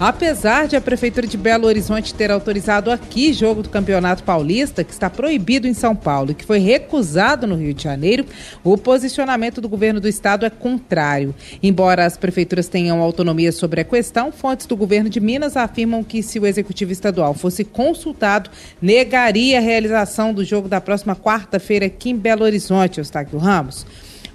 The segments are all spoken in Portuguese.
Apesar de a Prefeitura de Belo Horizonte ter autorizado aqui jogo do Campeonato Paulista, que está proibido em São Paulo e que foi recusado no Rio de Janeiro, o posicionamento do governo do estado é contrário. Embora as prefeituras tenham autonomia sobre a questão, fontes do governo de Minas afirmam que se o executivo estadual fosse consultado, negaria a realização do jogo da próxima quarta-feira aqui em Belo Horizonte, Eustáquio Ramos.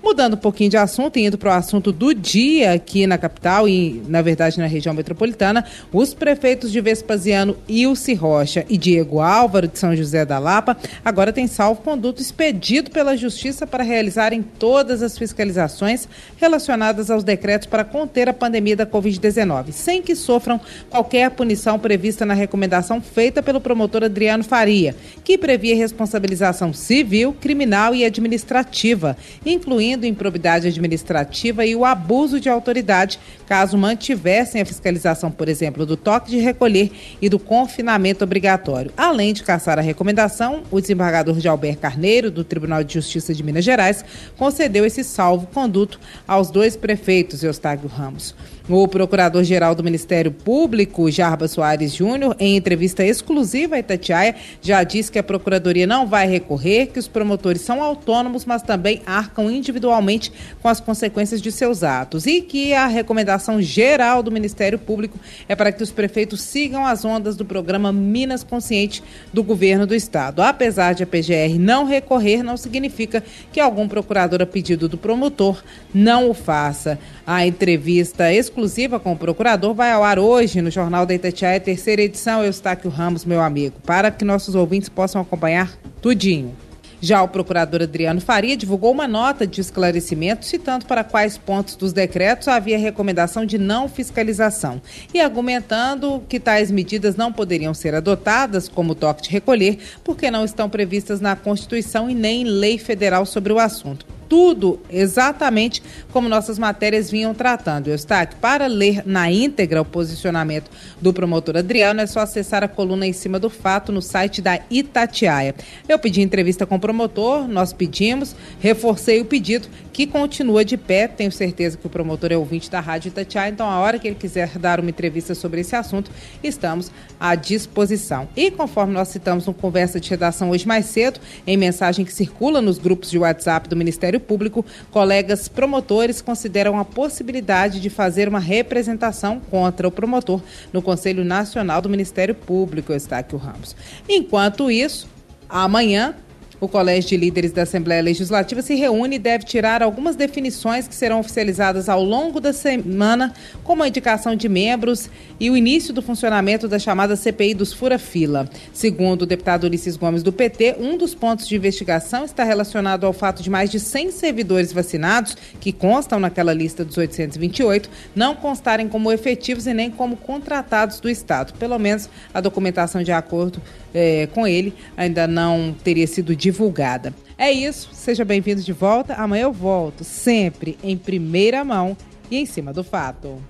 Mudando um pouquinho de assunto e indo para o assunto do dia aqui na capital e, na verdade, na região metropolitana, os prefeitos de Vespasiano, Ilse Rocha e Diego Álvaro, de São José da Lapa, agora têm salvo-conduto expedido pela Justiça para realizarem todas as fiscalizações relacionadas aos decretos para conter a pandemia da Covid-19, sem que sofram qualquer punição prevista na recomendação feita pelo promotor Adriano Faria, que previa responsabilização civil, criminal e administrativa, incluindo incluindo improbidade administrativa e o abuso de autoridade, caso mantivessem a fiscalização, por exemplo, do toque de recolher e do confinamento obrigatório. Além de caçar a recomendação, o desembargador de Albert Carneiro, do Tribunal de Justiça de Minas Gerais, concedeu esse salvo-conduto aos dois prefeitos, Eustáquio Ramos. O procurador-geral do Ministério Público, Jarba Soares Júnior, em entrevista exclusiva à Itatiaia, já disse que a Procuradoria não vai recorrer, que os promotores são autônomos, mas também arcam individualmente com as consequências de seus atos e que a recomendação geral do Ministério Público é para que os prefeitos sigam as ondas do programa Minas Consciente do governo do Estado. Apesar de a PGR não recorrer, não significa que algum procurador, a pedido do promotor, não o faça. A entrevista exclusiva exclusiva com o procurador vai ao ar hoje no Jornal da Itatiaia, terceira edição. Eustáquio Ramos, meu amigo, para que nossos ouvintes possam acompanhar tudinho. Já o procurador Adriano Faria divulgou uma nota de esclarecimento citando para quais pontos dos decretos havia recomendação de não fiscalização e argumentando que tais medidas não poderiam ser adotadas, como o toque de recolher, porque não estão previstas na Constituição e nem em lei federal sobre o assunto tudo exatamente como nossas matérias vinham tratando. Eustáquio, para ler na íntegra o posicionamento do promotor Adriano, é só acessar a coluna em cima do fato no site da Itatiaia. Eu pedi entrevista com o promotor, nós pedimos, reforcei o pedido, que continua de pé. Tenho certeza que o promotor é ouvinte da Rádio Itatiaia, então a hora que ele quiser dar uma entrevista sobre esse assunto, estamos à disposição. E conforme nós citamos no Conversa de Redação hoje mais cedo, em mensagem que circula nos grupos de WhatsApp do Ministério Público, colegas promotores consideram a possibilidade de fazer uma representação contra o promotor no Conselho Nacional do Ministério Público, Estáquio Ramos. Enquanto isso, amanhã o Colégio de Líderes da Assembleia Legislativa se reúne e deve tirar algumas definições que serão oficializadas ao longo da semana, como a indicação de membros e o início do funcionamento da chamada CPI dos Fura-Fila. Segundo o deputado Ulisses Gomes do PT, um dos pontos de investigação está relacionado ao fato de mais de 100 servidores vacinados, que constam naquela lista dos 828, não constarem como efetivos e nem como contratados do Estado. Pelo menos a documentação de acordo é, com ele ainda não teria sido divulgada. É isso, seja bem-vindo de volta. Amanhã eu volto, sempre em primeira mão e em cima do fato.